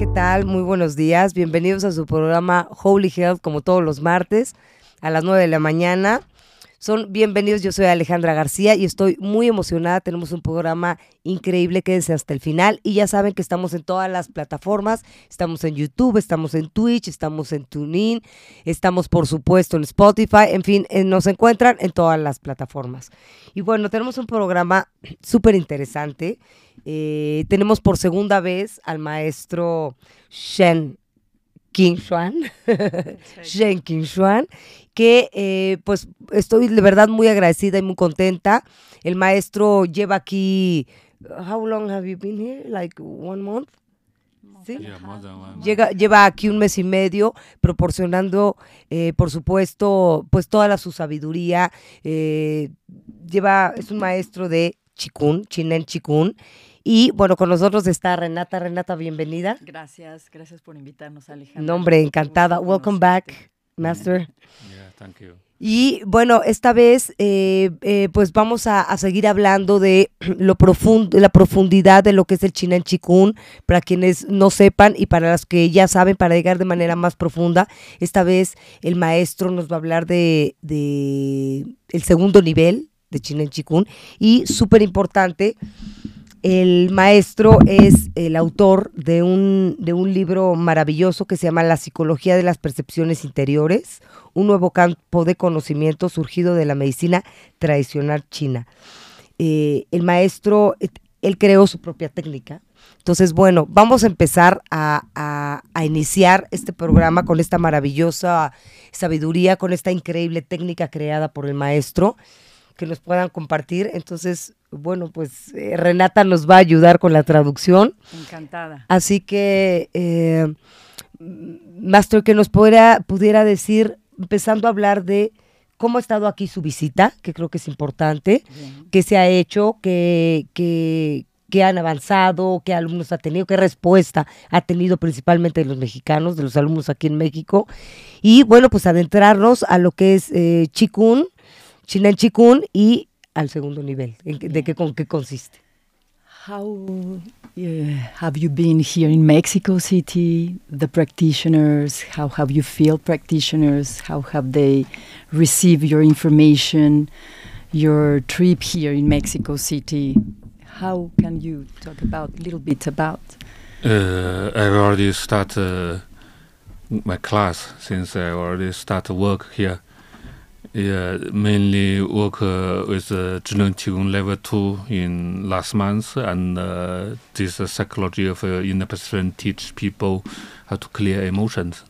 ¿qué tal? Muy buenos días. Bienvenidos a su programa Holy Health, como todos los martes, a las 9 de la mañana. Son bienvenidos, yo soy Alejandra García y estoy muy emocionada. Tenemos un programa increíble, quédense hasta el final. Y ya saben que estamos en todas las plataformas. Estamos en YouTube, estamos en Twitch, estamos en TuneIn, estamos por supuesto en Spotify. En fin, eh, nos encuentran en todas las plataformas. Y bueno, tenemos un programa súper interesante. Eh, tenemos por segunda vez al maestro Shen King Xuan, Shen King Xuan, que eh, pues estoy de verdad muy agradecida y muy contenta. El maestro lleva aquí, how long have you been here? Like one month? ¿Sí? Llega, lleva aquí un mes y medio proporcionando, eh, por supuesto, pues toda la, su sabiduría. Eh, lleva, es un maestro de Chikun, Chinen Chikun, y bueno, con nosotros está Renata. Renata, bienvenida. Gracias, gracias por invitarnos, Alejandra. Nombre, encantada. Welcome back, Master. Yeah, thank you. Y bueno, esta vez eh, eh, pues vamos a, seguir hablando de lo profundo, de la profundidad de lo que es el Chinan Chikun, para quienes no sepan y para los que ya saben, para llegar de manera más profunda. Esta vez el maestro nos va a hablar de, de el segundo nivel de Chinan Chikun y súper importante el maestro es el autor de un, de un libro maravilloso que se llama La psicología de las percepciones interiores, un nuevo campo de conocimiento surgido de la medicina tradicional china. Eh, el maestro, él creó su propia técnica. Entonces, bueno, vamos a empezar a, a iniciar este programa con esta maravillosa sabiduría, con esta increíble técnica creada por el maestro que nos puedan compartir. Entonces, bueno, pues eh, Renata nos va a ayudar con la traducción. Encantada. Así que, eh, Master, que nos pudiera, pudiera decir, empezando a hablar de cómo ha estado aquí su visita, que creo que es importante, qué se ha hecho, qué, qué, qué han avanzado, qué alumnos ha tenido, qué respuesta ha tenido principalmente de los mexicanos, de los alumnos aquí en México. Y bueno, pues adentrarnos a lo que es eh, Chikun, Chinen Chikun y al segundo nivel. ¿De qué, con qué consiste? How uh, have you been here in Mexico City? The practitioners, how have you feel practitioners? How have they received your information, your trip here in Mexico City? How can you talk about a little bit about? Uh, I've already started uh, my class since I already started work here. Yeah, mainly work uh, with uh, Zhiren Qigong level 2 in last month, and uh, this uh, psychology of uh, inner perception teach people how to clear emotions.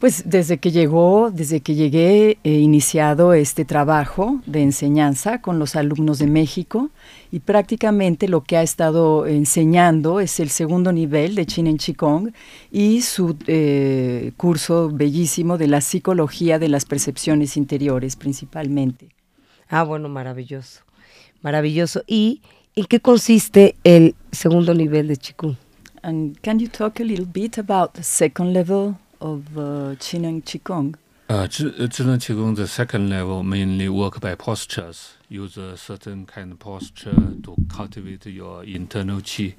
Pues desde que llegó, desde que llegué, he iniciado este trabajo de enseñanza con los alumnos de México y prácticamente lo que ha estado enseñando es el segundo nivel de Chin en Qigong y su eh, curso bellísimo de la psicología de las percepciones interiores principalmente. Ah, bueno, maravilloso, maravilloso. ¿Y en qué consiste el segundo nivel de Qigong? And can you talk a little bit about the second level of uh, Qin and Qigong? Uh, Qigong Qigong, the second level, mainly work by postures. Use a certain kind of posture to cultivate your internal qi.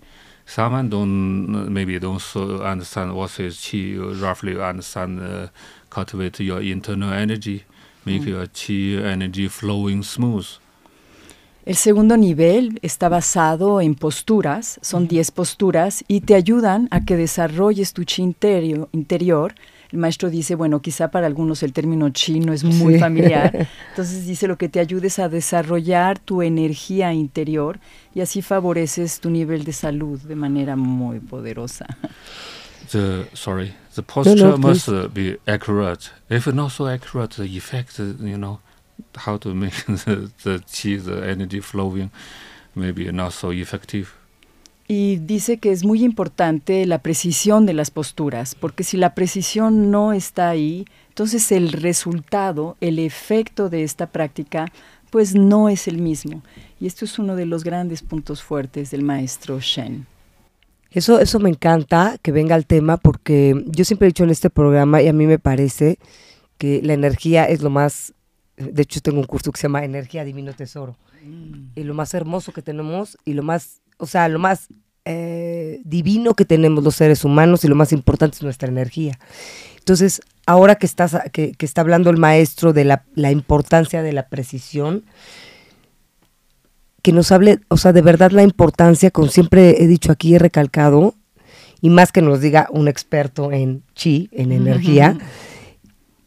Someone don't maybe don't so understand what is qi. You roughly understand uh, cultivate your internal energy, make mm. your qi energy flowing smooth. El segundo nivel está basado en posturas, son 10 posturas y te ayudan a que desarrolles tu chi interior, El maestro dice, bueno, quizá para algunos el término chi no es muy familiar, entonces dice lo que te ayudes a desarrollar tu energía interior y así favoreces tu nivel de salud de manera muy poderosa. The, sorry, the posture must be accurate. If not so accurate, the effect, you know, how to make the, the chi, the energy flowing, maybe not so effective. Y dice que es muy importante la precisión de las posturas, porque si la precisión no está ahí, entonces el resultado, el efecto de esta práctica, pues no es el mismo. Y esto es uno de los grandes puntos fuertes del maestro Shen. Eso, eso me encanta que venga al tema porque yo siempre he dicho en este programa y a mí me parece que la energía es lo más de hecho, tengo un curso que se llama Energía Divino Tesoro. Mm. Y lo más hermoso que tenemos y lo más, o sea, lo más eh, divino que tenemos los seres humanos y lo más importante es nuestra energía. Entonces, ahora que, estás, que, que está hablando el maestro de la, la, importancia de la precisión, que nos hable, o sea, de verdad la importancia, como siempre he dicho aquí, he recalcado, y más que nos diga un experto en chi, en energía,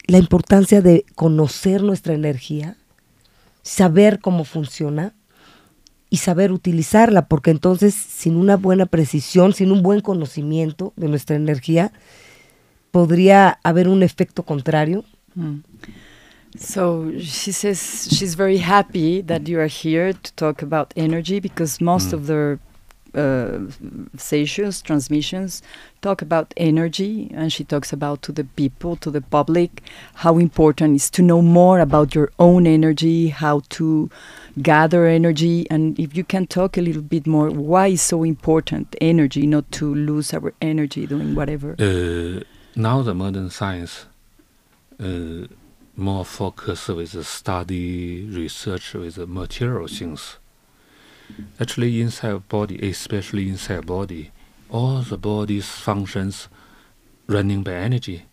la importancia de conocer nuestra energía, saber cómo funciona y saber utilizarla, porque entonces sin una buena precisión, sin un buen conocimiento de nuestra energía, podría haber un efecto contrario. Mm. So she says she's very happy that you are here to talk about energy because most mm. of the uh, sessions, transmissions, talk about energy, and she talks about to the people, to the public, how important is to know more about your own energy, how to gather energy, and if you can talk a little bit more, why is so important energy, not to lose our energy doing whatever. Uh, now the modern science. Uh, more focus with the study research with the material things Actually, inside body, especially inside body, all the body's functions running by energy.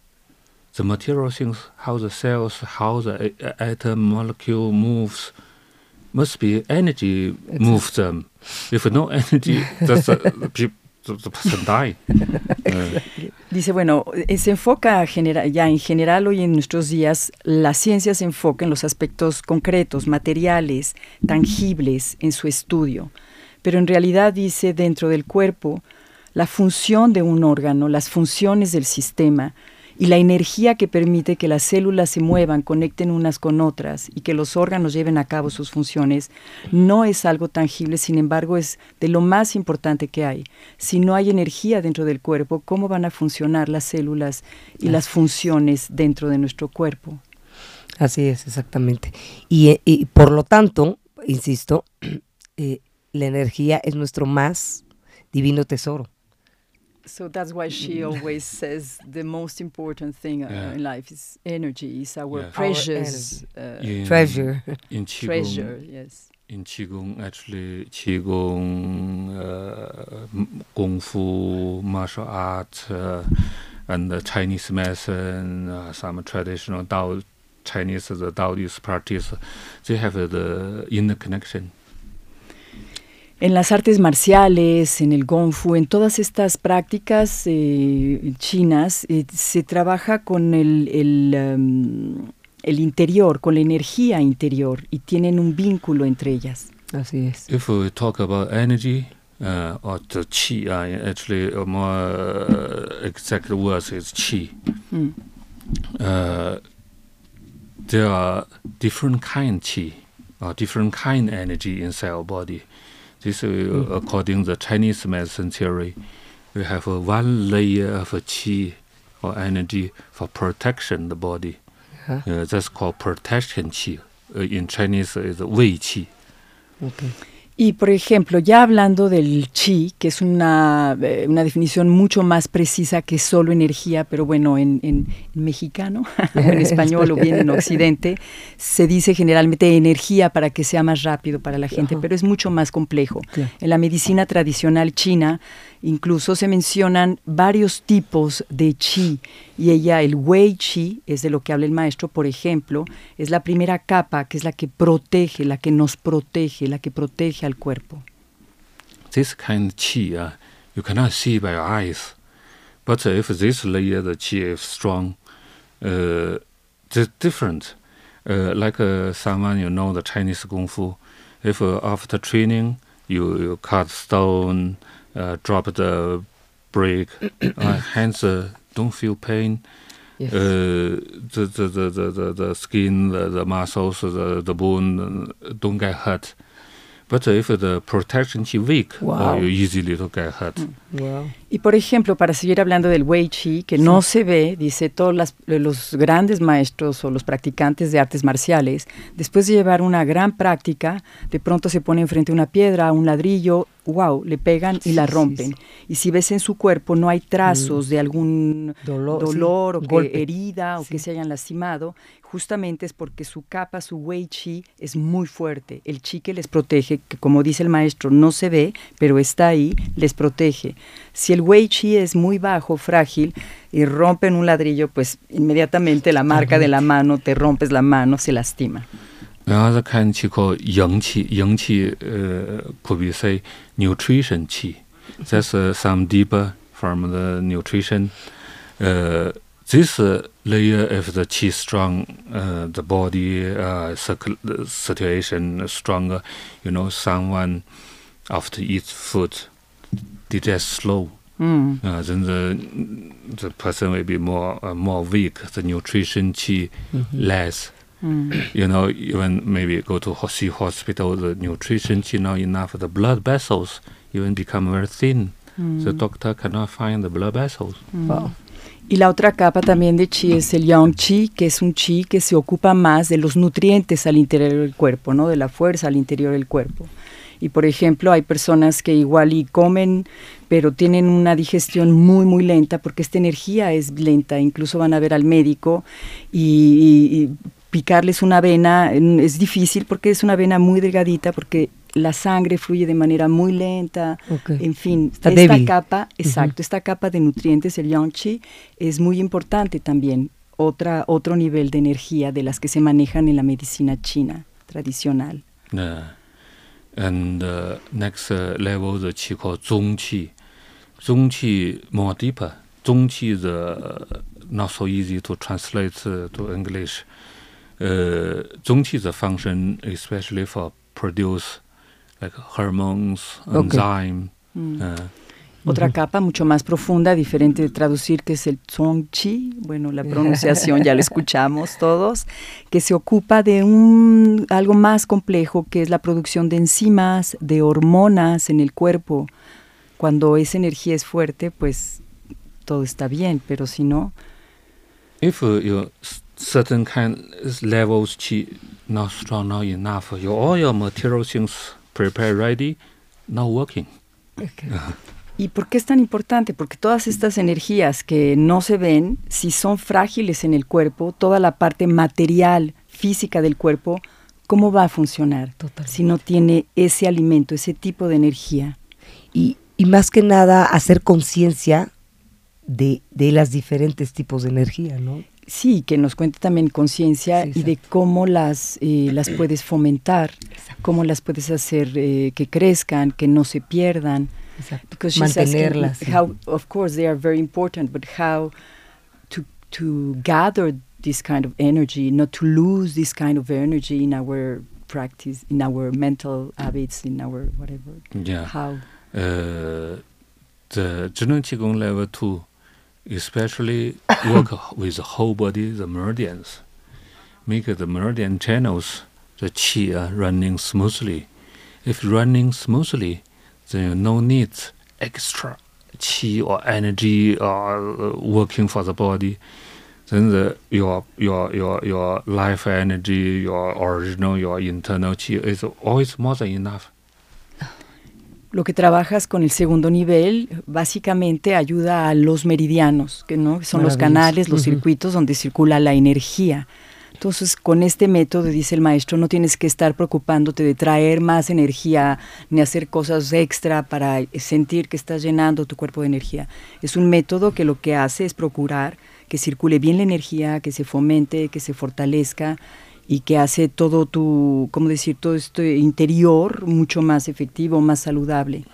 The material things, how the cells, how the atom molecule moves, must be energy moves them. If no energy, that's a, Dice, bueno, eh, se enfoca ya en general hoy en nuestros días, la ciencia se enfoca en los aspectos concretos, materiales, tangibles en su estudio. Pero en realidad dice, dentro del cuerpo, la función de un órgano, las funciones del sistema, y la energía que permite que las células se muevan, conecten unas con otras y que los órganos lleven a cabo sus funciones, no es algo tangible, sin embargo es de lo más importante que hay. Si no hay energía dentro del cuerpo, ¿cómo van a funcionar las células y las funciones dentro de nuestro cuerpo? Así es, exactamente. Y, por lo tanto, insisto, eh, la energía es nuestro más divino tesoro. So that's why she always says the most important thing uh, yeah. in life is energy, is our yeah. precious our uh, in, treasure. In Qigong, treasure, yes. In Qigong, actually, Qigong, uh, Kung Fu, martial art, uh, and the Chinese medicine, uh, some traditional Dao, Chinese, the Taoist practice, they have the inner connection. En las artes marciales, en el Gong Fu, en todas estas prácticas eh, chinas, eh, se trabaja con el, el, um, el, interior, con la energía interior y tienen un vínculo entre ellas. Así es. If we talk about energy, uh, or the qi, uh, actually a more uh, exact word is qi. Mm. Uh, there are different kind qi, or different kind energy inside our body. This, uh, mm. according to the Chinese medicine theory, we have uh, one layer of qi or energy for protection the body. Uh, that's called protection qi. Uh, in Chinese, is wei qi. Okay. Y por ejemplo, ya hablando del chi, que es una, eh, una definición mucho más precisa que solo energía, pero bueno, en, en, en mexicano, en español o bien en occidente, se dice generalmente energía para que sea más rápido para la gente, pero es mucho más complejo. En la medicina tradicional china, Incluso se mencionan varios tipos de chi y ella, el wei chi, es de lo que habla el maestro, por ejemplo, es la primera capa que es la que protege, la que nos protege, la que protege al cuerpo. This kind of chi, uh, you cannot see by eyes, but if this layer the chi is strong, uh, it's different. Uh, like uh, someone you know the Chinese kung fu, if uh, after training you, you cut stone, uh, drop the brake, uh, hands uh, don't feel pain. Yes. Uh, the, the, the, the, the skin, the, the muscles, the, the bone uh, don't get hurt. But if the protection is weak, wow. you easily to get hurt. Mm. Wow. Y por ejemplo, para seguir hablando del Wei Chi, que no se ve, dice todos los grandes maestros o los practicantes de artes marciales, después de llevar una gran práctica, de pronto se ponen frente a una piedra, un ladrillo, wow, le pegan y la rompen. Y si ves en su cuerpo no hay trazos mm. de algún dolor, o herida o que se hayan lastimado, justamente es porque su capa, su wei chi es muy fuerte. El chi que les protege, que como dice el maestro, no se ve, pero está ahí, les protege. Si el wei chi es muy bajo, frágil, y rompen un ladrillo, pues inmediatamente la marca de la mano, te rompes la mano, se lastima. 然后再看气口阳气，阳气呃可比 say nutrition 气，that's uh, some deeper from the nutrition. Uh, this layer of the qi strong, uh, the body uh, circulation stronger. You know, someone after eat food digest slow. Mm. Uh, then the the person will be more uh, more weak. The nutrition mm-hmm. less. Mm. You know, even maybe go to see hospital, the nutrition qi not enough. The blood vessels even become very thin. Mm. The doctor cannot find the blood vessels. Wow. Y la otra capa también de chi es el yang chi, que es un chi que se ocupa más de los nutrientes al interior del cuerpo, ¿no? De la fuerza al interior del cuerpo. Y por ejemplo, hay personas que igual y comen, pero tienen una digestión muy, muy lenta porque esta energía es lenta. Incluso van a ver al médico y, picarles una vena es difícil porque es una vena muy delgadita, porque la sangre fluye de manera muy lenta, en fin, esta capa, exacto, esta capa de nutrientes, el yang chi, es muy importante también, otra, otro nivel de energía de las que se manejan en la medicina china tradicional. Yeah. And uh, next uh, level the qi called zong qi. Zong qi more deeper. Zong qi is uh, not so easy to translate uh, to English. Uh, zong qi is a function especially for produce like hormones, enzyme. Mm. Uh, Otra capa mucho más profunda, diferente de traducir, que es el Chi, bueno, la pronunciación ya lo escuchamos todos, que se ocupa de un algo más complejo, que es la producción de enzimas, de hormonas en el cuerpo. Cuando esa energía es fuerte, pues todo está bien, pero si no... If uh, your certain kind levels chi not strong not enough, your all your material things prepare ready, not working. ¿Y por qué es tan importante? Porque todas estas energías que no se ven, si son frágiles en el cuerpo, toda la parte material, física del cuerpo, ¿cómo va a funcionar si no tiene ese alimento, ese tipo de energía? Y, y más que nada hacer conciencia de, de los diferentes tipos de energía, ¿no? Sí, que nos cuente también conciencia y de cómo las, eh, las puedes fomentar, cómo las puedes hacer eh, que crezcan, que no se pierdan. Because Mantenerlas. How, of course, they are very important, but how to, to gather this kind of energy, not to lose this kind of energy in our practice, in our mental habits, in our whatever. Yeah. How? Uh, the Qigong level two especially work with the whole body, the meridians, make the meridian channels, the qi are running smoothly. If running smoothly, then no need extra qi or energy or uh, working for the body. Then the, your your your your life energy, your original, your internal qi is always more than enough. lo que trabajas con el segundo nivel básicamente ayuda a los meridianos, que no son los canales, los circuitos donde circula la energía. Entonces, con este método, dice el maestro, no tienes que estar preocupándote de traer más energía ni hacer cosas extra para sentir que estás llenando tu cuerpo de energía. Es un método que lo que hace es procurar que circule bien la energía, que se fomente, que se fortalezca y que hace todo tu, ¿cómo decir?, todo este interior mucho más efectivo, más saludable.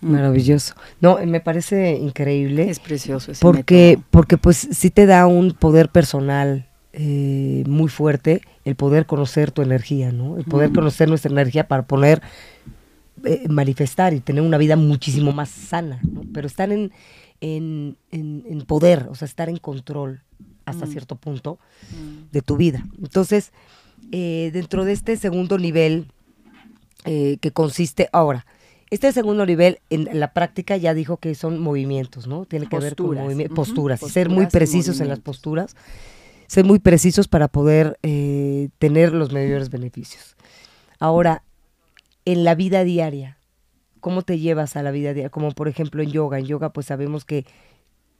Mm. Maravilloso. No, me parece increíble. Es precioso ese porque, Porque pues sí te da un poder personal eh, muy fuerte el poder conocer tu energía, ¿no? El poder mm. conocer nuestra energía para poder eh, manifestar y tener una vida muchísimo más sana, ¿no? Pero estar en, en, en poder, o sea, estar en control hasta mm. cierto punto mm. de tu vida. Entonces, eh, dentro de este segundo nivel, que consiste ahora, Este segundo nivel, en la práctica ya dijo que son movimientos, ¿no? Tiene que ver con Posturas, posturas, ser muy precisos en las posturas, ser muy precisos para poder eh, tener los mayores beneficios. Ahora, en la vida diaria, ¿cómo te llevas a la vida diaria? Como por ejemplo en yoga. En yoga pues sabemos que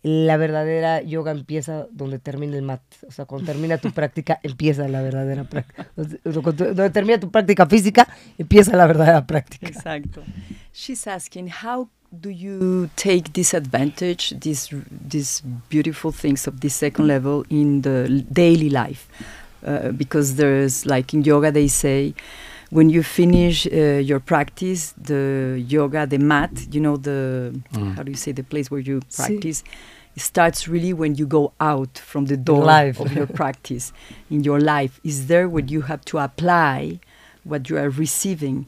la verdadera yoga empieza donde termina el mat. O sea, cuando termina tu práctica, empieza la verdadera práctica. Donde termina tu práctica física, empieza la verdadera práctica. Exacto. She's asking how do you take this advantage, these these beautiful things of this second level in the daily life? Uh, because there's like in yoga they say when you finish uh, your practice, the yoga, the mat, you know the Mm. how do you say the place where you practice it starts really when you go out from the door life. of your practice in your life is there where you have to apply what you are receiving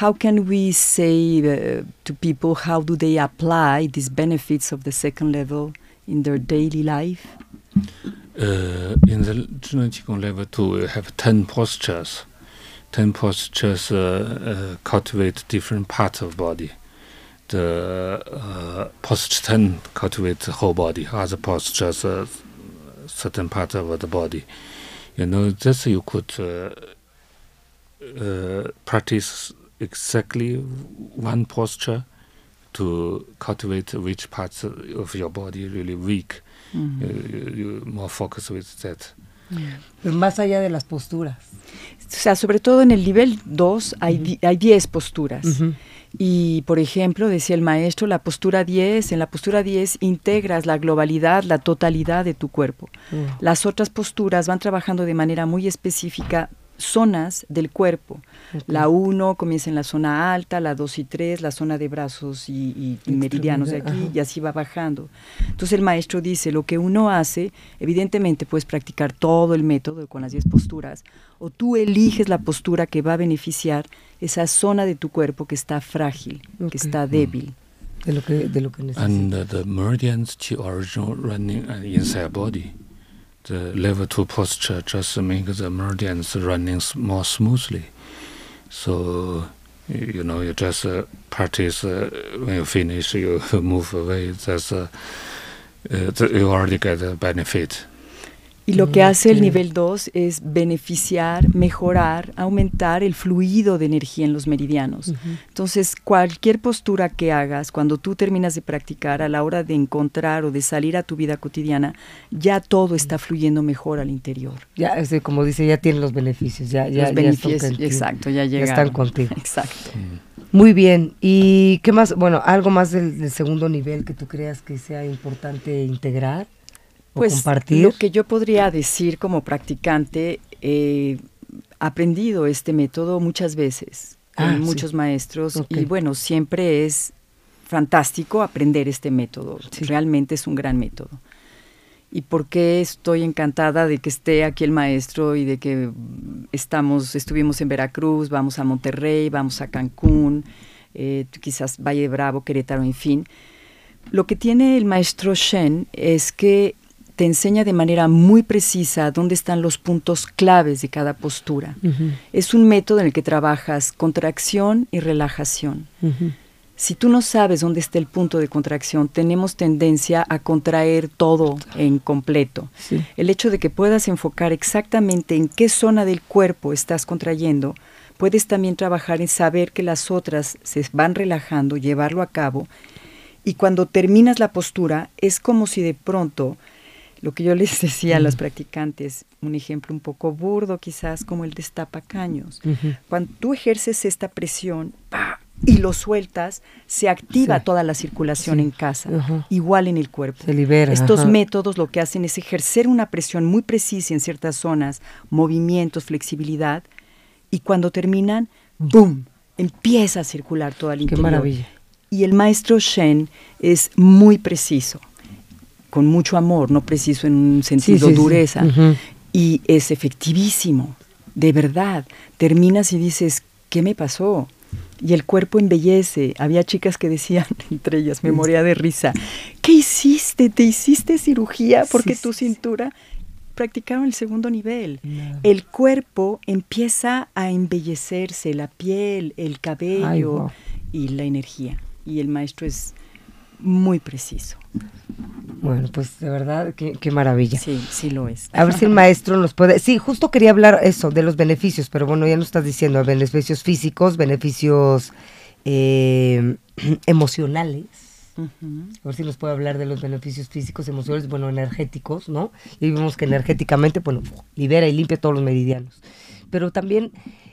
how can we say uh, to people how do they apply these benefits of the second level in their daily life Uh, in the Zheng Qigong level two, we have ten postures. Ten postures uh, uh, cultivate different parts of body. The uh, posture ten cultivate the whole body. Other postures uh, certain part of the body. You know, this you could practice exactly one posture to cultivate which parts of your body really weak. Mm. You, you, you more focus with that. Pero más allá de las posturas. O sea, sobre todo en el nivel 2 hay di- hay 10 posturas. Ujú. Y, por ejemplo, decía el maestro, la postura 10, en la postura 10 integras la globalidad, la totalidad de tu cuerpo. Mm. Las otras posturas van trabajando de manera muy específica zonas del cuerpo. La 1 comienza en la zona alta, la 2 y 3, la zona de brazos y, y- y meridianos de aquí, Ajá. y así va bajando. Entonces el maestro dice, lo que uno hace, evidentemente puedes practicar todo el método con las 10 posturas, o tú eliges la postura que va a beneficiar esa zona de tu cuerpo que está frágil, que está débil. De lo que, de lo que necesitas. And uh, the meridians original running uh, inside body. The level two posture just makes the meridians running more smoothly. So you know you just uh, practice uh, when you finish you move away. That's uh, uh, you already get a benefit. Y lo que hace el nivel 2 es beneficiar, mejorar, aumentar el fluido de energía en los meridianos. Entonces, cualquier postura que hagas, cuando tú terminas de practicar, a la hora de encontrar o de salir a tu vida cotidiana, ya todo está fluyendo mejor al interior. Ya, este, como dice, ya tienen los beneficios, ya, ya, Los ya están beneficios, contigo. exacto, ya Ya llegaron. están contigo. Exacto. Muy bien. ¿Y qué más? Bueno, algo más del, del segundo nivel que tú creas que sea importante integrar o Pues compartir. lo que yo podría decir como practicante, he aprendido este método muchas veces con Ah, sí. muchos maestros Ok. y bueno, siempre es fantástico aprender este método. Sí. Realmente es un gran método. ¿Y por qué estoy encantada de que esté aquí el maestro y de que estamos, estuvimos en Veracruz, vamos a Monterrey, vamos a Cancún, eh, quizás Valle Bravo, Querétaro, en fin? Lo que tiene el maestro Shen es que te enseña de manera muy precisa dónde están los puntos claves de cada postura. Es un método en el que trabajas contracción y relajación. Si tú no sabes dónde está el punto de contracción, tenemos tendencia a contraer todo en completo. Sí. El hecho de que puedas enfocar exactamente en qué zona del cuerpo estás contrayendo, puedes también trabajar en saber que las otras se van relajando, llevarlo a cabo, y cuando terminas la postura es como si de pronto, lo que yo les decía a los practicantes, un ejemplo un poco burdo quizás como el destapacaños, Ujú. cuando tú ejerces esta presión y lo sueltas, se activa Sí. toda la circulación Sí. en casa, igual en el cuerpo. Se libera. Estos métodos lo que hacen es ejercer una presión muy precisa en ciertas zonas, movimientos, flexibilidad, y cuando terminan, ¡boom! Empieza a circular todo el Qué interior. maravilla. Y el maestro Shen es muy preciso, con mucho amor, no preciso en un sentido sí, sí. dureza, y es efectivísimo, de verdad. Terminas y dices, ¿qué me pasó? Y el cuerpo embellece. Había chicas que decían, entre ellas, me moría de risa, ¿qué hiciste? ¿Te hiciste cirugía? Porque tu cintura practicaron el segundo nivel. El cuerpo empieza a embellecerse, la piel, el cabello, Ay, wow. y la energía. Y el maestro es muy preciso. Bueno, pues de verdad, qué, qué, maravilla. Sí, sí lo es. A ver si el maestro nos puede... Sí, justo quería hablar eso, de los beneficios, pero bueno, ya nos estás diciendo, beneficios físicos, beneficios eh, emocionales. A ver si nos puede hablar de los beneficios físicos, emocionales, bueno, energéticos, ¿no? Y vimos que energéticamente, bueno, libera y limpia todos los meridianos. Pero también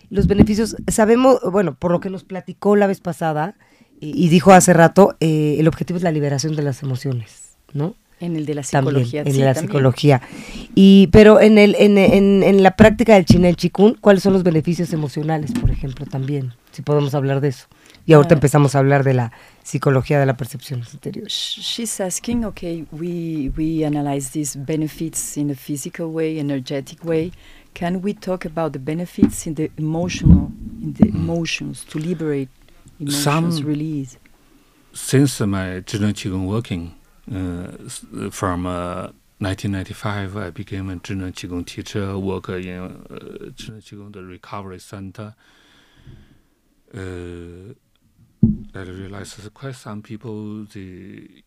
los beneficios, sabemos, bueno, por lo que nos platicó la vez pasada y, dijo hace rato, eh, el objetivo es la liberación de las emociones, ¿no? En el de la psicología. También, en la psicología. Y, pero en, el, en, en, en la práctica del Chinen Chikun, ¿cuáles son los beneficios emocionales, por ejemplo, también? Si podemos hablar de eso. Y ahorita uh, empezamos a hablar de la psicología de la percepción interior. She's asking, okay, we, we analyze these benefits in a physical way, energetic way. Can we talk about the benefits in the emotional, in the emotions, to liberate emotions, Some, release? Since my Zhejiang Qigong working, from uh, 1995, I became a Zhejiang Qigong teacher, work in uh, Qigong the recovery center. Uh, I realized quite some people they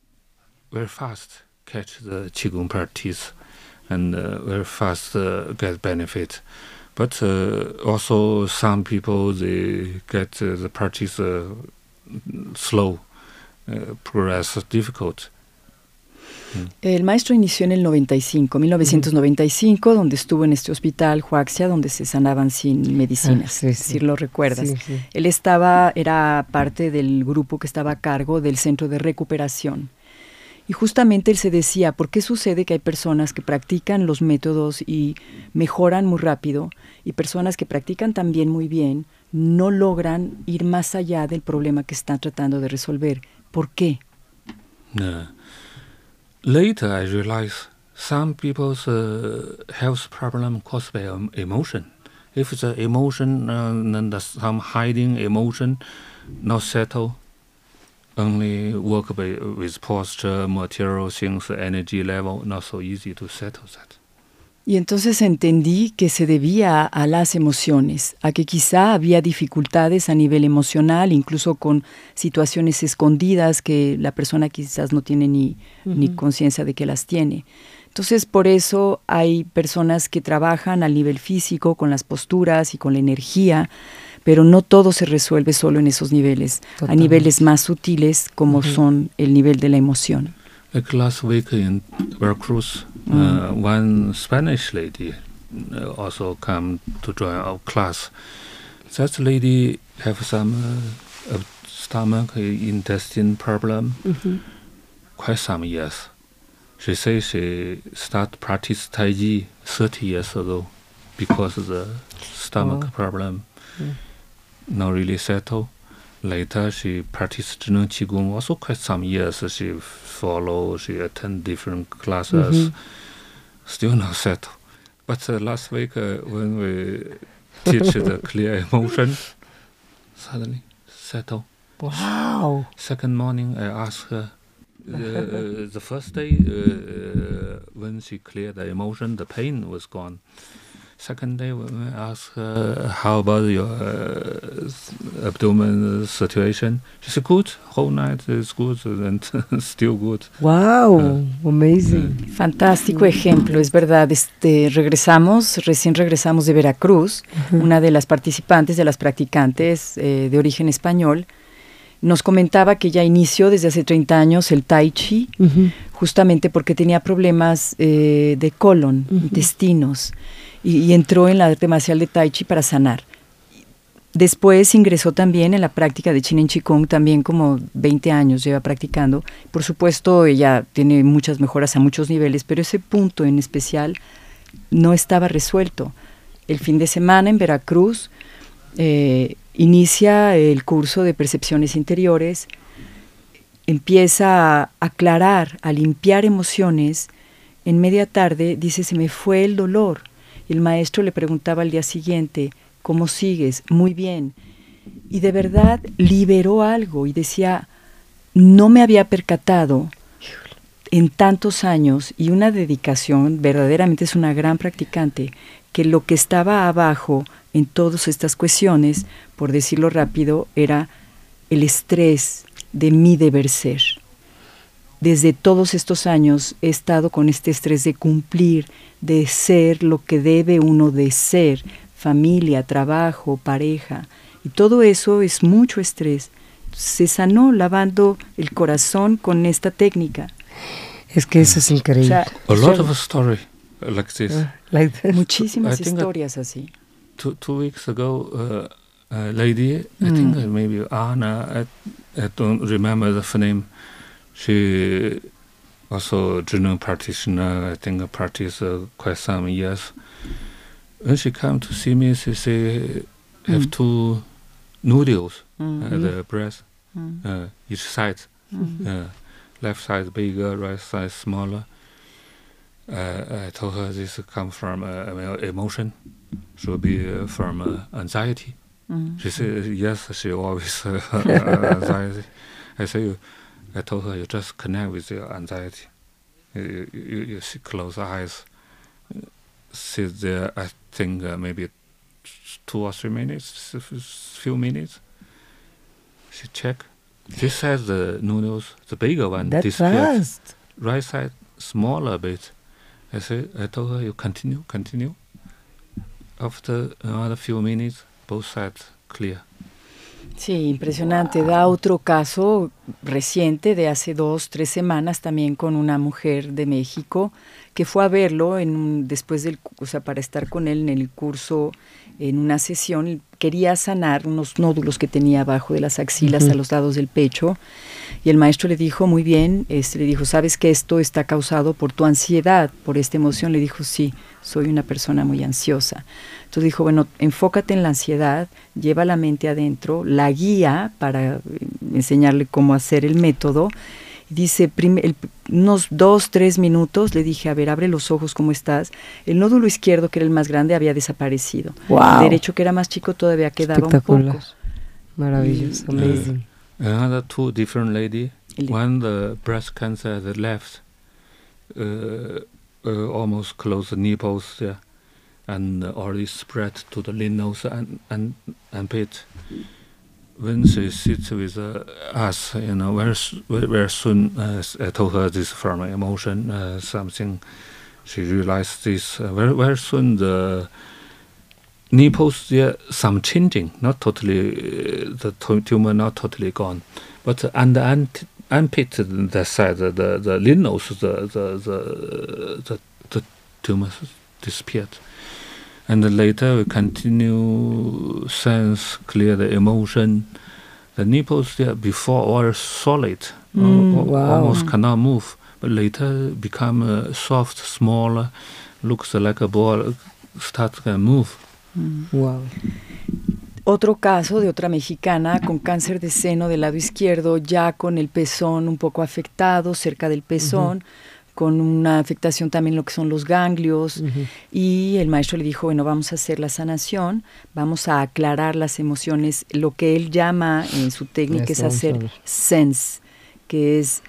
very fast catch the qigong practice and uh, very fast uh, get benefit. But uh, also some people they get uh, the practice uh, slow, uh, progress difficult. El maestro inició en el 95, 1995, donde estuvo en este hospital Huaxia, donde se sanaban sin medicinas, ah, si lo recuerdas. Él estaba, era parte del grupo que estaba a cargo del centro de recuperación. Y justamente él se decía, ¿por qué sucede que hay personas que practican los métodos y mejoran muy rápido y personas que practican también muy bien no logran ir más allá del problema que están tratando de resolver? ¿Por qué? Later, I realized some people's uh, health problem caused by um, emotion. If the emotion, uh, then the, some hiding emotion, not settle, only work by, with posture, material things, energy level, not so easy to settle that. Y entonces entendí que se debía a las emociones, a que quizá había dificultades a nivel emocional, incluso con situaciones escondidas que la persona quizás no tiene ni, ni conciencia de que las tiene. Entonces, por eso hay personas que trabajan a nivel físico, con las posturas y con la energía, pero no todo se resuelve solo en esos niveles, a niveles más sutiles como son el nivel de la emoción. Like last week in Veracruz, mm. uh, one Spanish lady uh, also come to join our class. That lady have some uh, stomach intestine problem mm-hmm. quite some years. She says she start practice Tai Chi 30 years ago because of the stomach oh. problem. Mm. Not really settled. Later, she practiced Qigong also quite some years. She follow, she attend different classes, mm-hmm. still not settled. But uh, last week, uh, when we teach the clear emotion, suddenly settle. Wow. Second morning, I asked her, uh, the first day uh, when she cleared the emotion, the pain was gone. Second day, when we asked her, how about your uh, abdomen situation, she said, good, whole night is good and still good. Wow, uh, amazing. Fantástico ejemplo, es verdad. Este, regresamos, recién regresamos de Veracruz, uh -huh. una de las participantes, de las practicantes eh, de origen español, nos comentaba que ya inició desde hace 30 años el tai chi, uh -huh. justamente porque tenía problemas eh, de colon, uh -huh. Y, entró en la arte marcial de Tai Chi para sanar. Después ingresó también en la práctica de Chinen Qigong, también como 20 años lleva practicando. Por supuesto, ella tiene muchas mejoras a muchos niveles, pero ese punto en especial no estaba resuelto. El fin de semana en Veracruz eh, inicia el curso de percepciones interiores, empieza a aclarar, a limpiar emociones. En media tarde dice, se me fue el dolor el maestro le preguntaba al día siguiente, ¿cómo sigues? Muy bien. Y de verdad liberó algo y decía, no me había percatado en tantos años y una dedicación, verdaderamente es una gran practicante, que lo que estaba abajo en todas estas cuestiones, por decirlo rápido, era el estrés de mi deber ser. Desde todos estos años he estado con este estrés de cumplir, de ser lo que debe uno de ser, familia, trabajo, pareja. Y todo eso es mucho estrés. Se sanó lavando el corazón con esta técnica. Es que eso es increíble. O sea, A lot of story like this. Ah, like this. muchísimas I historias así. two two weeks ago, uh, a lady, I Mm. think uh, maybe Anna, I, I don't remember the name. She also a journal practitioner. I think practiced uh, quite some years. When she come to see me, she say have Mm. two noodles Mm, at the breast, mm, uh, each side. mm. Uh, left side bigger, right side smaller. Uh, I told her this come from uh, emotion, should be uh, from uh, anxiety. Mm. She said yes. She always uh, anxiety. I say, I told her you just connect with your anxiety. You you, you close eyes, sit there. I think uh, maybe two or three minutes, few minutes. She check. She says the noodles, the bigger one, disappeared. fast. Right side smaller bit. I say I told her you continue, continue. After another few minutes, both sides clear. Sí, impresionante. Da otro caso reciente de hace dos, tres semanas también con una mujer de México que fue a verlo en un- después del, o sea, para estar con él en el curso, en una sesión, quería sanar unos nódulos que tenía abajo de las axilas a los lados del pecho y el maestro le dijo, muy bien, este, le dijo, ¿sabes que esto está causado por tu ansiedad, por esta emoción? Le dijo, sí, soy una persona muy ansiosa. Entonces dijo, bueno, enfócate en la ansiedad, lleva la mente adentro, la guía para eh, enseñarle cómo hacer el método. Dice, prim- el- unos dos, tres minutos, le dije, a ver, abre los ojos, ¿cómo estás? El nódulo izquierdo, que era el más grande, había desaparecido. Wow. El derecho, que era más chico, todavía quedaba un poco. Maravilloso, Mm. amazing. Another two different lady. El- One the breast cancer at the left, uh, uh, almost close the nipples there, and uh, already spread to the lymph nodes and and and pit. When she sits with uh, us, you know, very very, soon, uh, I told her this from emotion, uh, something. She realized this uh, very very soon. The nipples there some changing, not totally uh, the tumor not totally gone, but on the armpit the side the the, the the the the the, the tumor disappeared. And then later we continue sense clear the emotion. The nipples there before were solid, Mm, wow. almost cannot move, but later become uh, soft, smaller, looks like a ball, start to move. Wow. Otro caso de otra mexicana con cáncer de seno del lado izquierdo, ya con el pezón un poco afectado, cerca del pezón, con una afectación también lo que son los ganglios. Y el maestro le dijo, bueno, vamos a hacer la sanación, vamos a aclarar las emociones, lo que él llama en su técnica es hacer sense, que es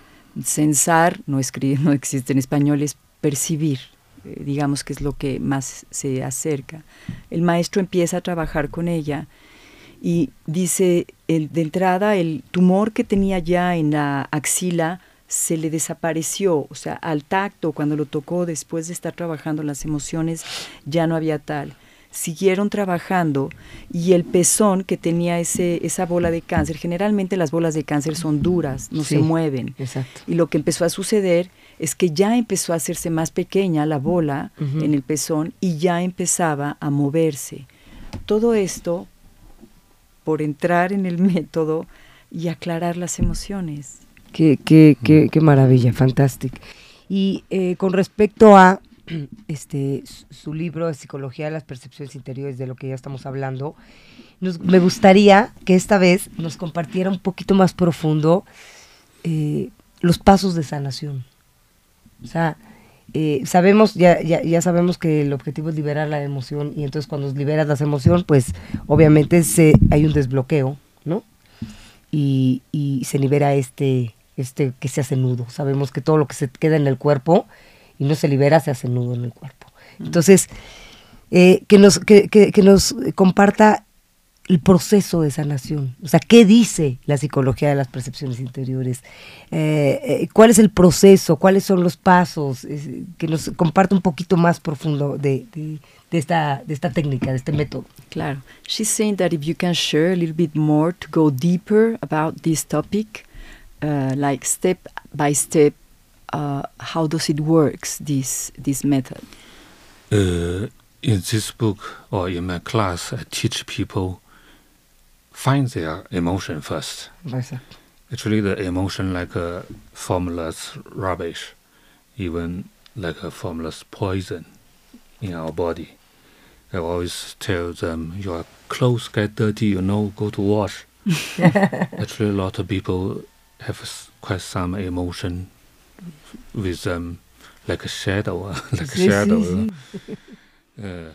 censar, no, escribe, no existe en español, es percibir, eh, digamos que es lo que más se acerca. El maestro empieza a trabajar con ella y dice, el, de entrada, el tumor que tenía ya en la axila se le desapareció, o sea, al tacto, cuando lo tocó después de estar trabajando las emociones, ya no había tal. Siguieron trabajando y el pezón que tenía ese, esa bola de cáncer, generalmente las bolas de cáncer son duras, no Sí. se mueven. Exacto. Y lo que empezó a suceder es que ya empezó a hacerse más pequeña la bola en el pezón y ya empezaba a moverse. Todo esto por entrar en el método y aclarar las emociones. Qué, qué, qué, qué maravilla, fantástico. Y eh, con respecto a este su, su libro de Psicología de las Percepciones Interiores, de lo que ya estamos hablando, nos- me gustaría que esta vez nos compartiera un poquito más profundo eh, los pasos de sanación. O sea, eh, sabemos, ya, ya, ya sabemos que el objetivo es liberar la emoción y entonces cuando liberas las emociones, pues obviamente se, hay un desbloqueo, ¿no? Y, y se libera este, este que se hace nudo. Sabemos que todo lo que se queda en el cuerpo y no se libera se hace nudo en el cuerpo. Entonces, eh, que, nos, que, que- que nos comparta el proceso de sanación? O sea, ¿qué dice la psicología de las percepciones interiores? Eh, eh, ¿Cuál es el proceso? ¿Cuáles son los pasos? que nos comparte un poquito más profundo de, de, de, esta, de esta técnica, de este método. Claro. She's saying that if you can share a little bit more to go deeper about this topic, uh, like step by step, uh, how does it works, this, this method? Uh, in this book or in my class, I teach people find their emotion first. Actually, the emotion like a formless rubbish, even like a formless poison in our body. I always tell them, your clothes get dirty, you know, go to wash. Actually, a lot of people have quite some emotion with them, like a shadow, like a shadow. uh,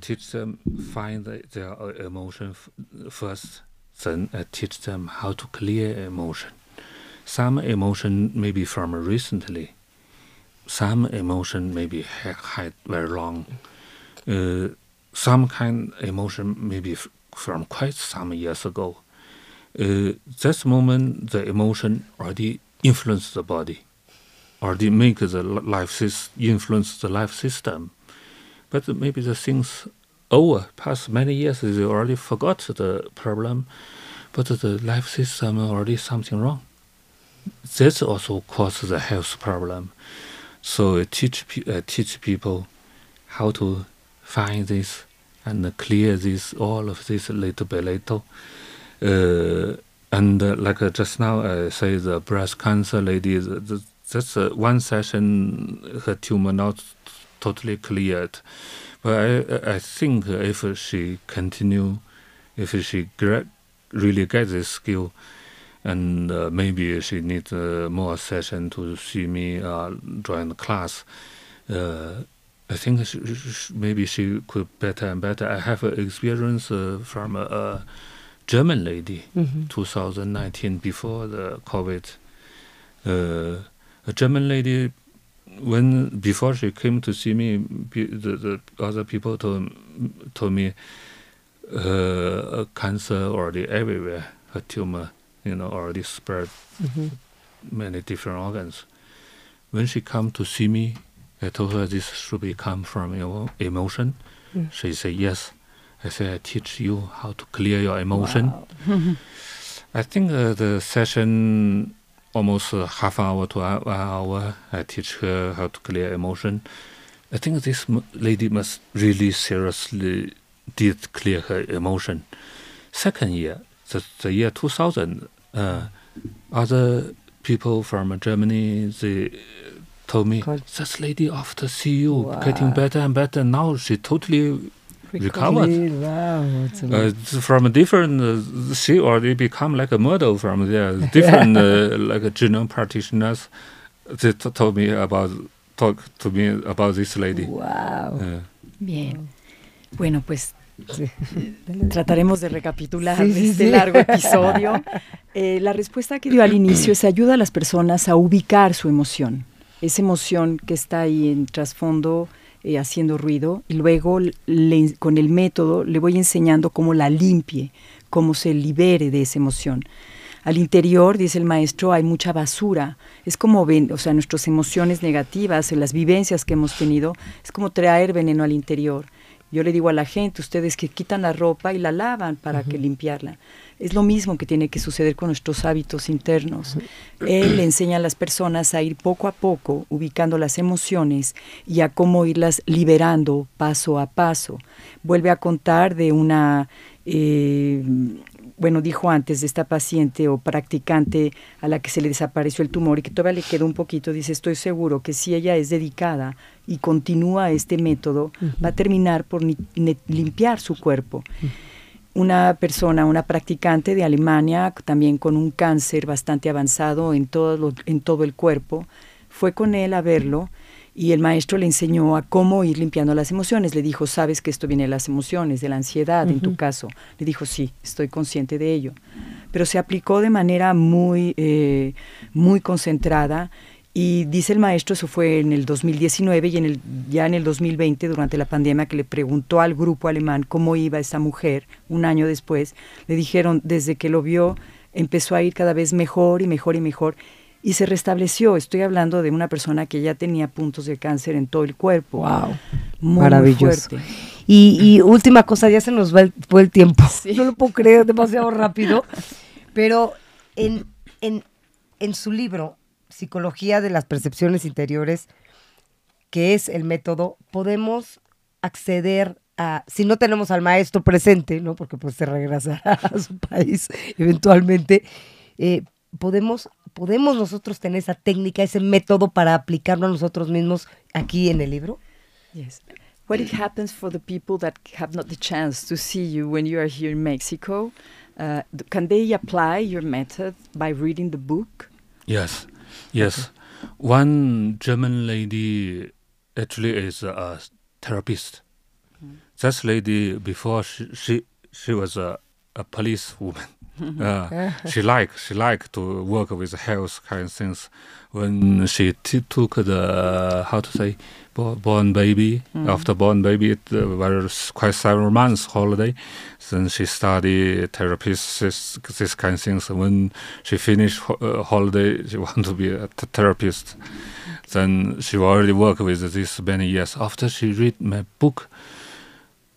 teach them find their emotion first, then uh, teach them how to clear emotion. Some emotion may be from recently, some emotion may be had very long. Uh, some kind emotion maybe from quite some years ago. Uh, this moment, the emotion already influence the body, already make the life system, influence the life system but maybe the things over past many years they already forgot the problem, but the life system already something wrong. This also causes the health problem. So I teach I teach people how to find this and clear this all of this little by little. Uh, and uh, like uh, just now I say the breast cancer lady, the, that's one session her tumor not totally cleared. But I, I think if she continue, if she really get this skill, and uh, maybe she needs uh, more session to see me uh, join the class. I think she, maybe she could better and better. I have experience from a, German lady, mm-hmm. 2019 before the COVID. Uh, a German lady when before she came to see me, the, the other people told told me uh, cancer already everywhere, a tumor, you know, already spread mm-hmm. many different organs. When she come to see me, I told her this should be come from your emotion. Mm. She said yes. I said I teach you how to clear your emotion. Wow. I think uh, the session almost half hour to one hour. I teach her how to clear emotion. I think this lady must really seriously did clear her emotion. Second year, the, the year 2000, uh, other people from Germany, they told me, this lady after see you wow. getting better and better. Now she totally recovered. Wow, uh, from a different, uh, she already become like a model from there. Different uh, like genome practitioners, they told me about talk to me about this lady. Wow. Bien. Bueno, pues Trataremos de recapitular este largo episodio. Eh, la respuesta que dio al inicio es ayuda a las personas a ubicar su emoción, esa emoción que está ahí en trasfondo eh, haciendo ruido y luego con el método le voy enseñando cómo la limpie, cómo se libere de esa emoción. Al interior, dice el maestro, hay mucha basura. Es como, ven, o sea, nuestras emociones negativas, las vivencias que hemos tenido, es como traer veneno al interior. Yo le digo a la gente, ustedes que quitan la ropa y la lavan para que limpiarla. Es lo mismo que tiene que suceder con nuestros hábitos internos. Él enseña a las personas a ir poco a poco ubicando las emociones y a cómo irlas liberando paso a paso. Vuelve a contar de una eh, bueno, dijo antes de esta paciente o practicante a la que se le desapareció el tumor y que todavía le quedó un poquito, dice, estoy seguro que si ella es dedicada y continúa este método, va a terminar por limpiar su cuerpo. Una persona, una practicante de Alemania, también con un cáncer bastante avanzado en todo, en todo el cuerpo, fue con él a verlo y el maestro le enseñó a cómo ir limpiando las emociones. Le dijo, sabes que esto viene de las emociones, de la ansiedad en tu caso. Le dijo, sí, estoy consciente de ello. Pero se aplicó de manera muy, eh, muy concentrada Y dice el maestro, eso fue en el 2019 y en el, ya en el 2020, durante la pandemia, que le preguntó al grupo alemán cómo iba esta mujer, un año después, le dijeron, desde que lo vio, empezó a ir cada vez mejor y mejor y mejor y se restableció. Estoy hablando de una persona que ya tenía puntos de cáncer en todo el cuerpo. Wow. Maravilloso. Y, última cosa, ya se nos va el, fue el tiempo. No lo puedo creer, demasiado rápido. Pero en, en, en su libro, Psicología de las Percepciones Interiores, que es el método, podemos acceder a, si no tenemos al maestro presente, ¿no? Porque pues se regresará a su país eventualmente, eh, podemos, podemos nosotros tener esa técnica, ese método para aplicarlo a nosotros mismos aquí en el libro. Yes. What it happens for the people that have not the chance to see you when you are here in Mexico? Uh, can they apply your method by reading the book? Yes, yes. One German lady actually is a therapist. Mm. That lady before she she, she was a, a police woman. Uh, she like she like to work with health kind of things. When she t- took the how to say born baby mm. after born baby, it uh, was quite several months holiday. Then she studied therapist this, this kind of things. When she finished ho- uh, holiday, she want to be a t- therapist. Then she already worked with this many years. After she read my book,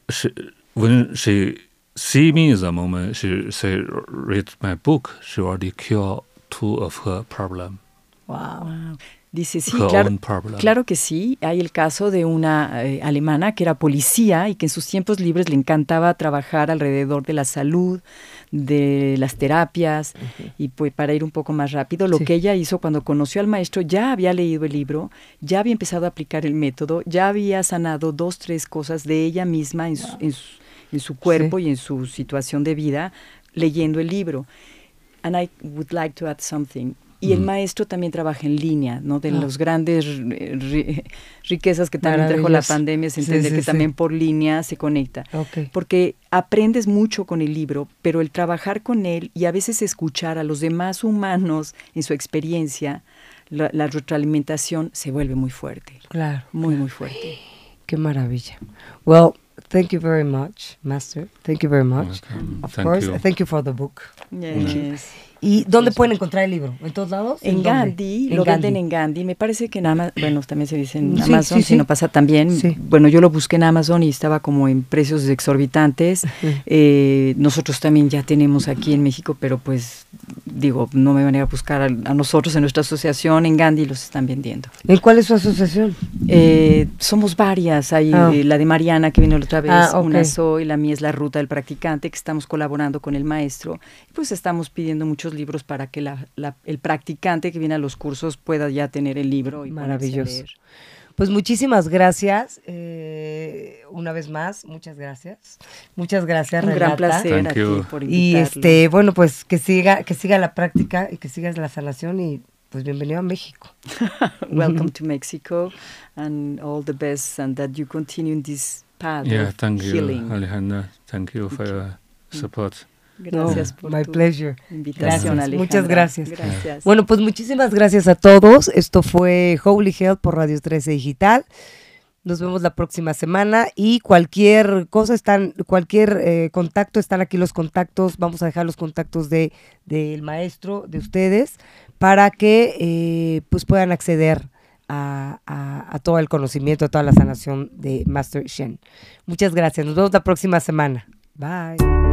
she when she see me the moment she say read my book, she already cured two of her problem. Wow. wow. Dice, sí, claro, claro, que sí. Hay el caso de una eh, alemana que era policía y que en sus tiempos libres le encantaba trabajar alrededor de la salud, de las terapias. Y pues para ir un poco más rápido, lo que ella hizo cuando conoció al maestro, ya había leído el libro, ya había empezado a aplicar el método, ya había sanado dos, tres cosas de ella misma en su, en su cuerpo y en su situación de vida leyendo el libro. And I would like to add something. Y el mm. maestro también trabaja en línea, ¿no? De ah. las grandes riquezas que también trajo la pandemia es entender que también por línea se conecta. Porque aprendes mucho con el libro, pero el trabajar con él y a veces escuchar a los demás humanos en su experiencia, la, la retroalimentación se vuelve muy fuerte. Claro. Muy, muy fuerte. Qué maravilla. Well, thank you very much, Master. Thank you very much. Of course, thank you for the book. Yes. ¿Y dónde pueden encontrar el libro? ¿En todos lados? En, Gandhi, lo venden en Gandhi. Me parece que en Amazon, bueno, también se dice en Amazon, si no pasa también. Bueno, yo lo busqué en Amazon y estaba como en precios exorbitantes. Eh, nosotros también ya tenemos aquí en México, pero pues digo, no me van a ir a buscar a, nosotros en nuestra asociación, en Gandhi los están vendiendo. ¿En cuál es su asociación? Eh, somos varias. Hay ah. la de Mariana que vino la otra vez, ah, una soy, la mía es la ruta del practicante, que estamos colaborando con el maestro. Pues estamos pidiendo muchos libros para que la, el practicante que viene a los cursos pueda ya tener el libro y Maravilloso. Pues muchísimas gracias. Eh, una vez más, muchas gracias. Muchas gracias, Un gran placer a ti por Y este, bueno, pues que siga, que siga la práctica y que siga la sanación y pues bienvenido a México. Welcome to Mexico and all the best and that you continue in this path yeah, thank you, Alejandra. Thank you for your support. Gracias por my pleasure. invitación, Muchas gracias. Bueno, pues muchísimas gracias a todos. Esto fue Holy Health por Radio 13 Digital. Nos vemos la próxima semana y cualquier cosa están, cualquier eh, contacto están aquí los contactos. Vamos a dejar los contactos de del maestro de ustedes para que eh, pues puedan acceder a, a, todo el conocimiento, a toda la sanación de Master Shen. Muchas gracias. Nos vemos la próxima semana. Bye.